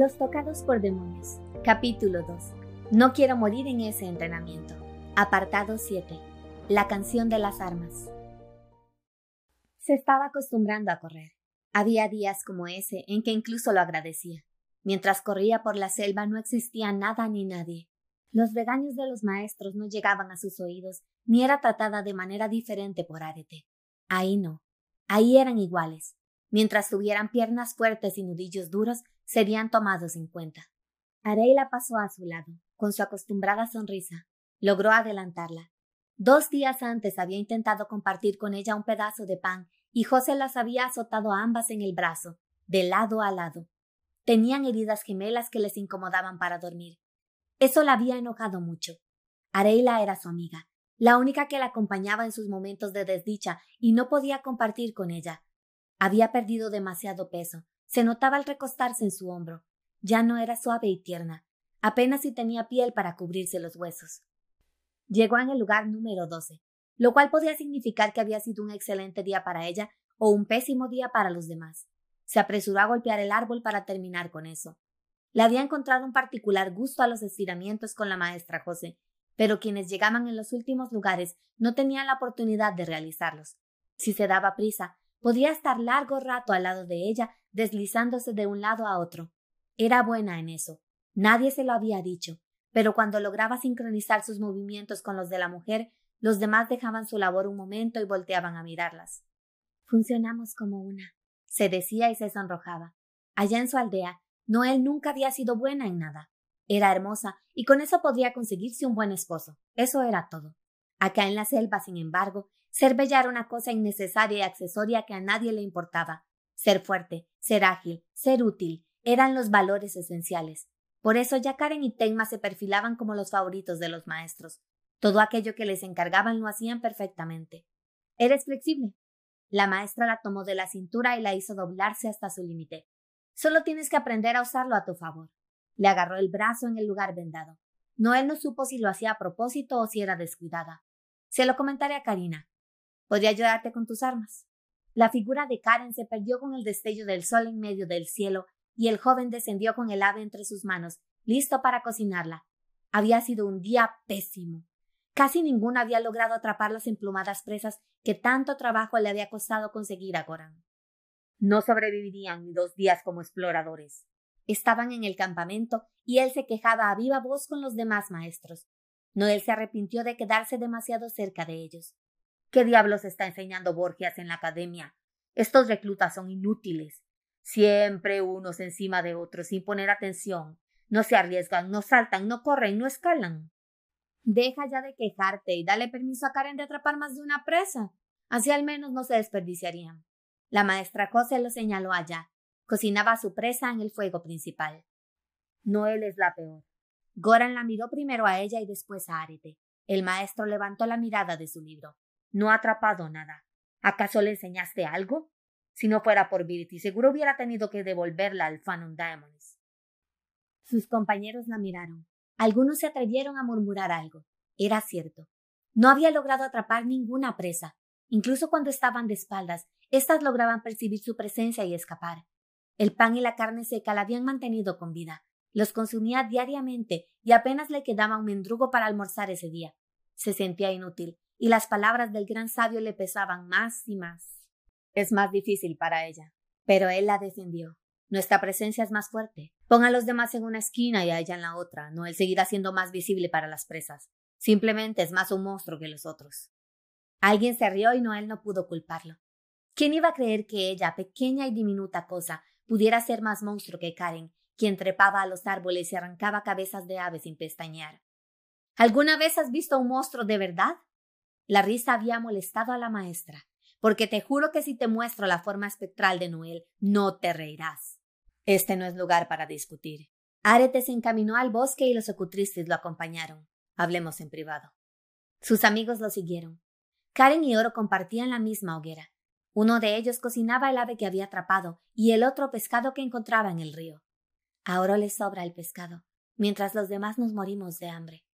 Los tocados por demonios. Capítulo 2. No quiero morir en ese entrenamiento. Apartado 7. La canción de las armas. Se estaba acostumbrando a correr. Había días como ese en que incluso lo agradecía. Mientras corría por la selva no existía nada ni nadie. Los regaños de los maestros no llegaban a sus oídos, ni era tratada de manera diferente por Arete. Ahí no. Ahí eran iguales. Mientras tuvieran piernas fuertes y nudillos duros, serían tomados en cuenta. Areila pasó a su lado, con su acostumbrada sonrisa. Logró adelantarla. Dos días antes había intentado compartir con ella un pedazo de pan y José las había azotado ambas en el brazo, de lado a lado. Tenían heridas gemelas que les incomodaban para dormir. Eso la había enojado mucho. Areila era su amiga, la única que la acompañaba en sus momentos de desdicha y no podía compartir con ella. Había perdido demasiado peso, se notaba al recostarse en su hombro. Ya no era suave y tierna. Apenas si tenía piel para cubrirse los huesos. Llegó en el lugar número doce, lo cual podía significar que había sido un excelente día para ella o un pésimo día para los demás. Se apresuró a golpear el árbol para terminar con eso. Le había encontrado un particular gusto a los estiramientos con la maestra José, pero quienes llegaban en los últimos lugares no tenían la oportunidad de realizarlos. Si se daba prisa, podía estar largo rato al lado de ella deslizándose de un lado a otro. Era buena en eso. Nadie se lo había dicho, pero cuando lograba sincronizar sus movimientos con los de la mujer, los demás dejaban su labor un momento y volteaban a mirarlas. Funcionamos como una, se decía y se sonrojaba. Allá en su aldea, Noel nunca había sido buena en nada. Era hermosa y con eso podría conseguirse un buen esposo. Eso era todo. Acá en la selva, sin embargo, ser bella era una cosa innecesaria y accesoria que a nadie le importaba. Ser fuerte, ser ágil, ser útil, eran los valores esenciales. Por eso ya Karen y Tenma se perfilaban como los favoritos de los maestros. Todo aquello que les encargaban lo hacían perfectamente. Eres flexible. La maestra la tomó de la cintura y la hizo doblarse hasta su límite. Solo tienes que aprender a usarlo a tu favor. Le agarró el brazo en el lugar vendado. Noel no supo si lo hacía a propósito o si era descuidada. Se lo comentaré a Karina. Podría ayudarte con tus armas. La figura de Karen se perdió con el destello del sol en medio del cielo, y el joven descendió con el ave entre sus manos, listo para cocinarla. Había sido un día pésimo. Casi ninguno había logrado atrapar las emplumadas presas que tanto trabajo le había costado conseguir a Goran. No sobrevivirían ni dos días como exploradores. Estaban en el campamento y él se quejaba a viva voz con los demás maestros. Noel se arrepintió de quedarse demasiado cerca de ellos. ¿Qué diablos está enseñando Borgias en la academia? Estos reclutas son inútiles. Siempre unos encima de otros sin poner atención. No se arriesgan, no saltan, no corren, no escalan. Deja ya de quejarte y dale permiso a Karen de atrapar más de una presa. Así al menos no se desperdiciarían. La maestra José lo señaló allá. Cocinaba su presa en el fuego principal. Noel es la peor. Goran la miró primero a ella y después a Arete. El maestro levantó la mirada de su libro. No ha atrapado nada. ¿Acaso le enseñaste algo? Si no fuera por Virity, seguro hubiera tenido que devolverla al Phantom Diamonds. Sus compañeros la miraron. Algunos se atrevieron a murmurar algo. Era cierto. No había logrado atrapar ninguna presa. Incluso cuando estaban de espaldas, éstas lograban percibir su presencia y escapar. El pan y la carne seca la habían mantenido con vida. Los consumía diariamente y apenas le quedaba un mendrugo para almorzar ese día. Se sentía inútil, y las palabras del gran sabio le pesaban más y más. Es más difícil para ella, pero él la defendió. Nuestra presencia es más fuerte. Pon a los demás en una esquina y a ella en la otra. No él seguirá siendo más visible para las presas. Simplemente es más un monstruo que los otros. Alguien se rió y Noel no pudo culparlo. ¿Quién iba a creer que ella, pequeña y diminuta cosa, pudiera ser más monstruo que Karen, quien trepaba a los árboles y arrancaba cabezas de aves sin pestañear? ¿Alguna vez has visto un monstruo de verdad? La risa había molestado a la maestra, porque te juro que si te muestro la forma espectral de Noel, no te reirás. Este no es lugar para discutir. Arete se encaminó al bosque y los ocutristes lo acompañaron. Hablemos en privado. Sus amigos lo siguieron. Karen y Oro compartían la misma hoguera. Uno de ellos cocinaba el ave que había atrapado y el otro pescado que encontraba en el río. A Oro le sobra el pescado, mientras los demás nos morimos de hambre.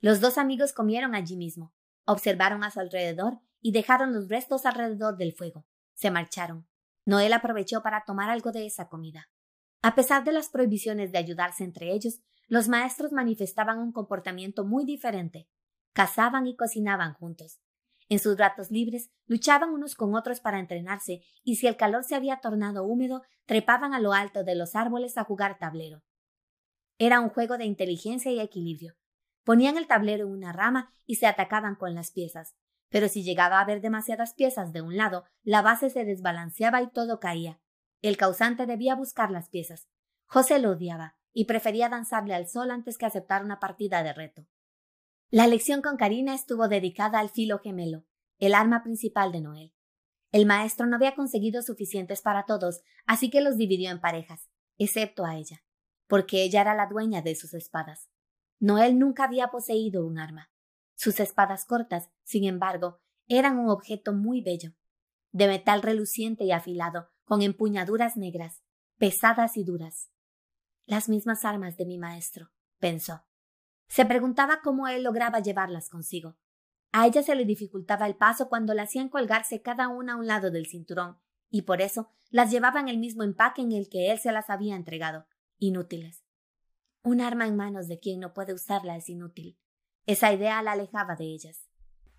Los dos amigos comieron allí mismo, Observaron a su alrededor y dejaron los restos alrededor del fuego. Se marcharon. Noel aprovechó para tomar algo de esa comida. A pesar de las prohibiciones de ayudarse entre ellos, los maestros manifestaban un comportamiento muy diferente. Cazaban y cocinaban juntos. En sus ratos libres luchaban unos con otros para entrenarse y si el calor se había tornado húmedo, trepaban a lo alto de los árboles a jugar tablero. Era un juego de inteligencia y equilibrio. Ponían el tablero en una rama y se atacaban con las piezas. Pero si llegaba a haber demasiadas piezas de un lado, la base se desbalanceaba y todo caía. El causante debía buscar las piezas. José lo odiaba y prefería danzarle al sol antes que aceptar una partida de reto. La lección con Karina estuvo dedicada al filo gemelo, el arma principal de Noel. El maestro no había conseguido suficientes para todos, así que los dividió en parejas, excepto a ella, porque ella era la dueña de sus espadas. Noel nunca había poseído un arma. Sus espadas cortas, sin embargo, eran un objeto muy bello, de metal reluciente y afilado, con empuñaduras negras, pesadas y duras. Las mismas armas de mi maestro, pensó. Se preguntaba cómo él lograba llevarlas consigo. A ella se le dificultaba el paso cuando la hacían colgarse cada una a un lado del cinturón, y por eso las llevaba en el mismo empaque en el que él se las había entregado, inútiles. Un arma en manos de quien no puede usarla es inútil. Esa idea la alejaba de ellas.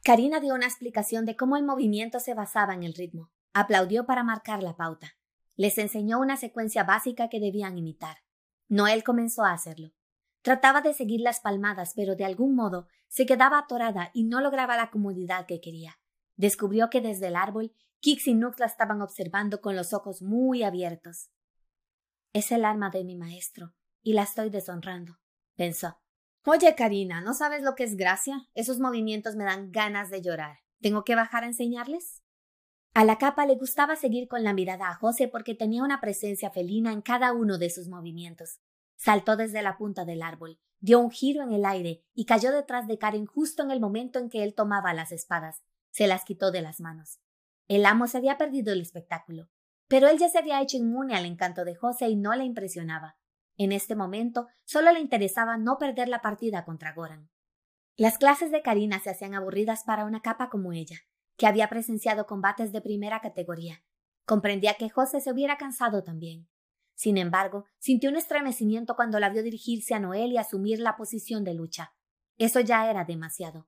Karina dio una explicación de cómo el movimiento se basaba en el ritmo. Aplaudió para marcar la pauta. Les enseñó una secuencia básica que debían imitar. Noel comenzó a hacerlo. Trataba de seguir las palmadas, pero de algún modo se quedaba atorada y no lograba la comodidad que quería. Descubrió que desde el árbol Kix y Nux la estaban observando con los ojos muy abiertos. Es el arma de mi maestro, y la estoy deshonrando, pensó. Oye, Karina, ¿no sabes lo que es gracia? Esos movimientos me dan ganas de llorar. ¿Tengo que bajar a enseñarles? A la capa le gustaba seguir con la mirada a José porque tenía una presencia felina en cada uno de sus movimientos. Saltó desde la punta del árbol, dio un giro en el aire y cayó detrás de Karen justo en el momento en que él tomaba las espadas. Se las quitó de las manos. El amo se había perdido el espectáculo, pero él ya se había hecho inmune al encanto de José y no le impresionaba. En este momento solo le interesaba no perder la partida contra Goran. Las clases de Karina se hacían aburridas para una capa como ella, que había presenciado combates de primera categoría. Comprendía que José se hubiera cansado también. Sin embargo, sintió un estremecimiento cuando la vio dirigirse a Noel y asumir la posición de lucha. Eso ya era demasiado.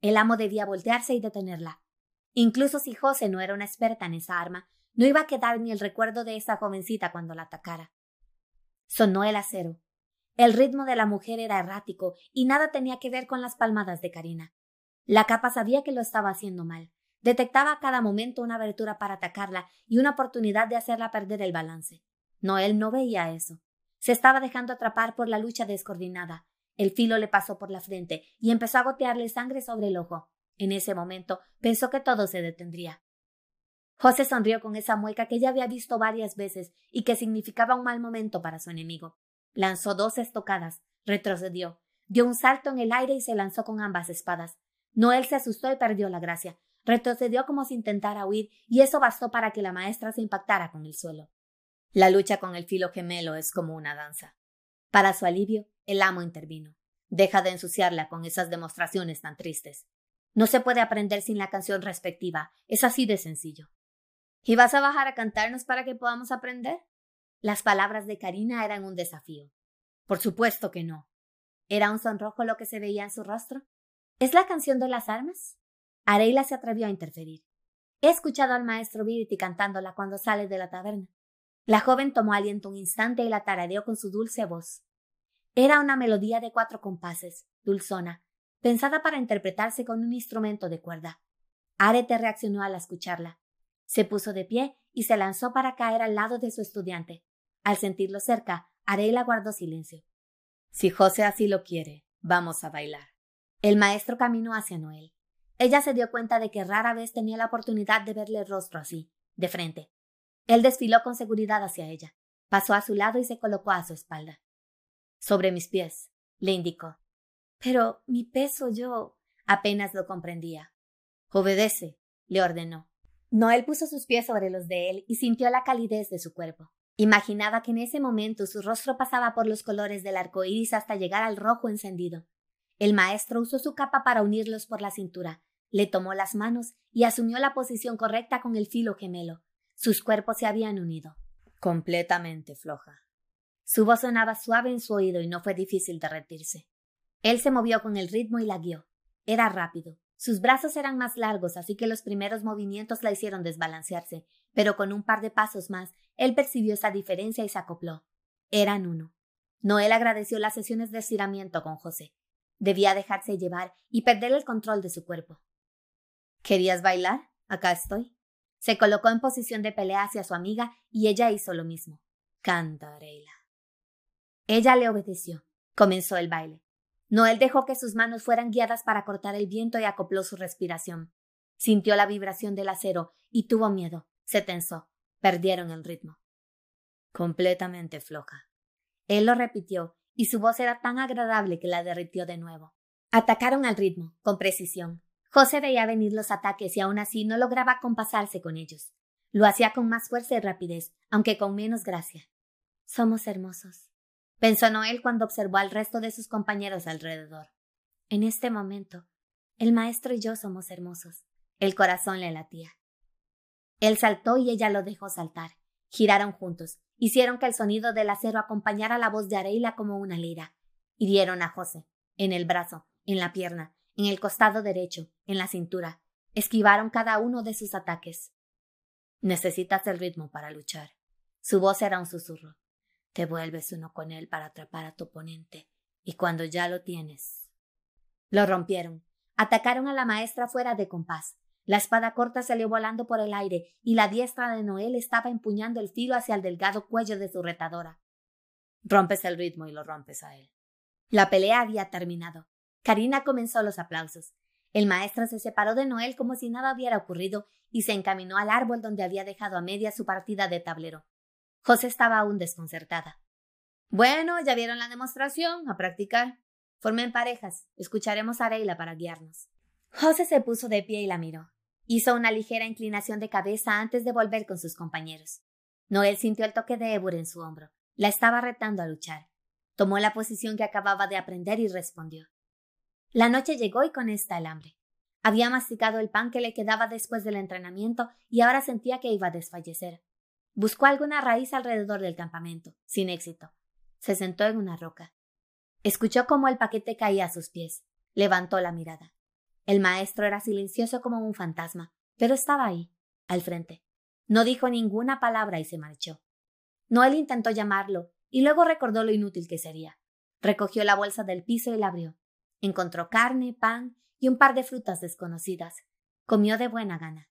El amo debía voltearse y detenerla. Incluso si José no era una experta en esa arma, no iba a quedar ni el recuerdo de esa jovencita cuando la atacara. Sonó el acero. El ritmo de la mujer era errático y nada tenía que ver con las palmadas de Karina. La capa sabía que lo estaba haciendo mal. Detectaba a cada momento una abertura para atacarla y una oportunidad de hacerla perder el balance. Noel no veía eso. Se estaba dejando atrapar por la lucha descoordinada. El filo le pasó por la frente y empezó a gotearle sangre sobre el ojo. En ese momento pensó que todo se detendría. José sonrió con esa mueca que ya había visto varias veces y que significaba un mal momento para su enemigo. Lanzó dos estocadas, retrocedió, dio un salto en el aire y se lanzó con ambas espadas. Noel se asustó y perdió la gracia. Retrocedió como si intentara huir, y eso bastó para que la maestra se impactara con el suelo. La lucha con el filo gemelo es como una danza. Para su alivio, el amo intervino. Deja de ensuciarla con esas demostraciones tan tristes. No se puede aprender sin la canción respectiva. Es así de sencillo. ¿Y vas a bajar a cantarnos para que podamos aprender? Las palabras de Karina eran un desafío. Por supuesto que no. ¿Era un sonrojo lo que se veía en su rostro? ¿Es la canción de las armas? Areila se atrevió a interferir. He escuchado al maestro Viriti cantándola cuando sale de la taberna. La joven tomó aliento un instante y la tarareó con su dulce voz. Era una melodía de cuatro compases, dulzona, pensada para interpretarse con un instrumento de cuerda. Arete reaccionó al escucharla. Se puso de pie y se lanzó para caer al lado de su estudiante. Al sentirlo cerca, Areila guardó silencio. Si José así lo quiere, vamos a bailar. El maestro caminó hacia Noel. Ella se dio cuenta de que rara vez tenía la oportunidad de verle el rostro así, de frente. Él desfiló con seguridad hacia ella, pasó a su lado y se colocó a su espalda. Sobre mis pies, le indicó. Pero mi peso yo. apenas lo comprendía. Obedece, le ordenó. Noel puso sus pies sobre los de él y sintió la calidez de su cuerpo. Imaginaba que en ese momento su rostro pasaba por los colores del arco iris hasta llegar al rojo encendido. El maestro usó su capa para unirlos por la cintura, le tomó las manos y asumió la posición correcta con el filo gemelo. Sus cuerpos se habían unido. Completamente floja. Su voz sonaba suave en su oído y no fue difícil derretirse. Él se movió con el ritmo y la guió. Era rápido. Sus brazos eran más largos, así que los primeros movimientos la hicieron desbalancearse, pero con un par de pasos más, él percibió esa diferencia y se acopló. Eran uno. Noel agradeció las sesiones de estiramiento con José. Debía dejarse llevar y perder el control de su cuerpo. ¿Querías bailar? Acá estoy. Se colocó en posición de pelea hacia su amiga y ella hizo lo mismo. Canta, Areila. Ella le obedeció. Comenzó el baile. Noel dejó que sus manos fueran guiadas para cortar el viento y acopló su respiración. Sintió la vibración del acero y tuvo miedo. Se tensó. Perdieron el ritmo. Completamente floja. Él lo repitió, y su voz era tan agradable que la derritió de nuevo. Atacaron al ritmo, con precisión. José veía venir los ataques y aún así no lograba compasarse con ellos. Lo hacía con más fuerza y rapidez, aunque con menos gracia. Somos hermosos, pensó Noel cuando observó al resto de sus compañeros alrededor. En este momento, el maestro y yo somos hermosos. El corazón le latía. Él saltó y ella lo dejó saltar. Giraron juntos, hicieron que el sonido del acero acompañara la voz de Areila como una lira. Hirieron a José, en el brazo, en la pierna, en el costado derecho, en la cintura. Esquivaron cada uno de sus ataques. Necesitas el ritmo para luchar. Su voz era un susurro. Te vuelves uno con él para atrapar a tu oponente, y cuando ya lo tienes. Lo rompieron. Atacaron a la maestra fuera de compás. La espada corta salió volando por el aire y la diestra de Noel estaba empuñando el filo hacia el delgado cuello de su retadora. Rompes el ritmo y lo rompes a él. La pelea había terminado. Karina comenzó los aplausos. El maestro se separó de Noel como si nada hubiera ocurrido y se encaminó al árbol donde había dejado a media su partida de tablero. José estaba aún desconcertada. Bueno, ya vieron la demostración, a practicar. Formen parejas. Escucharemos a Reila para guiarnos. José se puso de pie y la miró. Hizo una ligera inclinación de cabeza antes de volver con sus compañeros. Noel sintió el toque de Ebur en su hombro. La estaba retando a luchar. Tomó la posición que acababa de aprender y respondió. La noche llegó y con esta el hambre. Había masticado el pan que le quedaba después del entrenamiento y ahora sentía que iba a desfallecer. Buscó alguna raíz alrededor del campamento, sin éxito. Se sentó en una roca. Escuchó cómo el paquete caía a sus pies. Levantó la mirada. El maestro era silencioso como un fantasma, pero estaba ahí, al frente. No dijo ninguna palabra y se marchó. Noel intentó llamarlo y luego recordó lo inútil que sería. Recogió la bolsa del piso y la abrió. Encontró carne, pan y un par de frutas desconocidas. Comió de buena gana.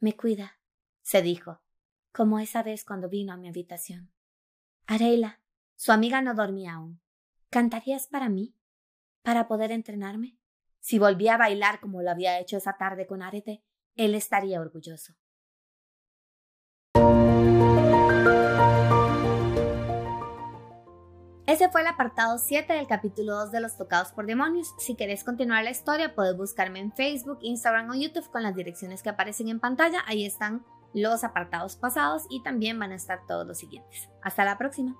Me cuida, se dijo como esa vez cuando vino a mi habitación. Areila, su amiga no dormía aún. ¿Cantarías para mí? ¿Para poder entrenarme? Si volvía a bailar como lo había hecho esa tarde con Arete, él estaría orgulloso. Ese fue el apartado 7 del capítulo 2 de Los Tocados por Demonios. Si querés continuar la historia, puedes buscarme en Facebook, Instagram o YouTube con las direcciones que aparecen en pantalla. Ahí están los apartados pasados y también van a estar todos los siguientes. Hasta la próxima.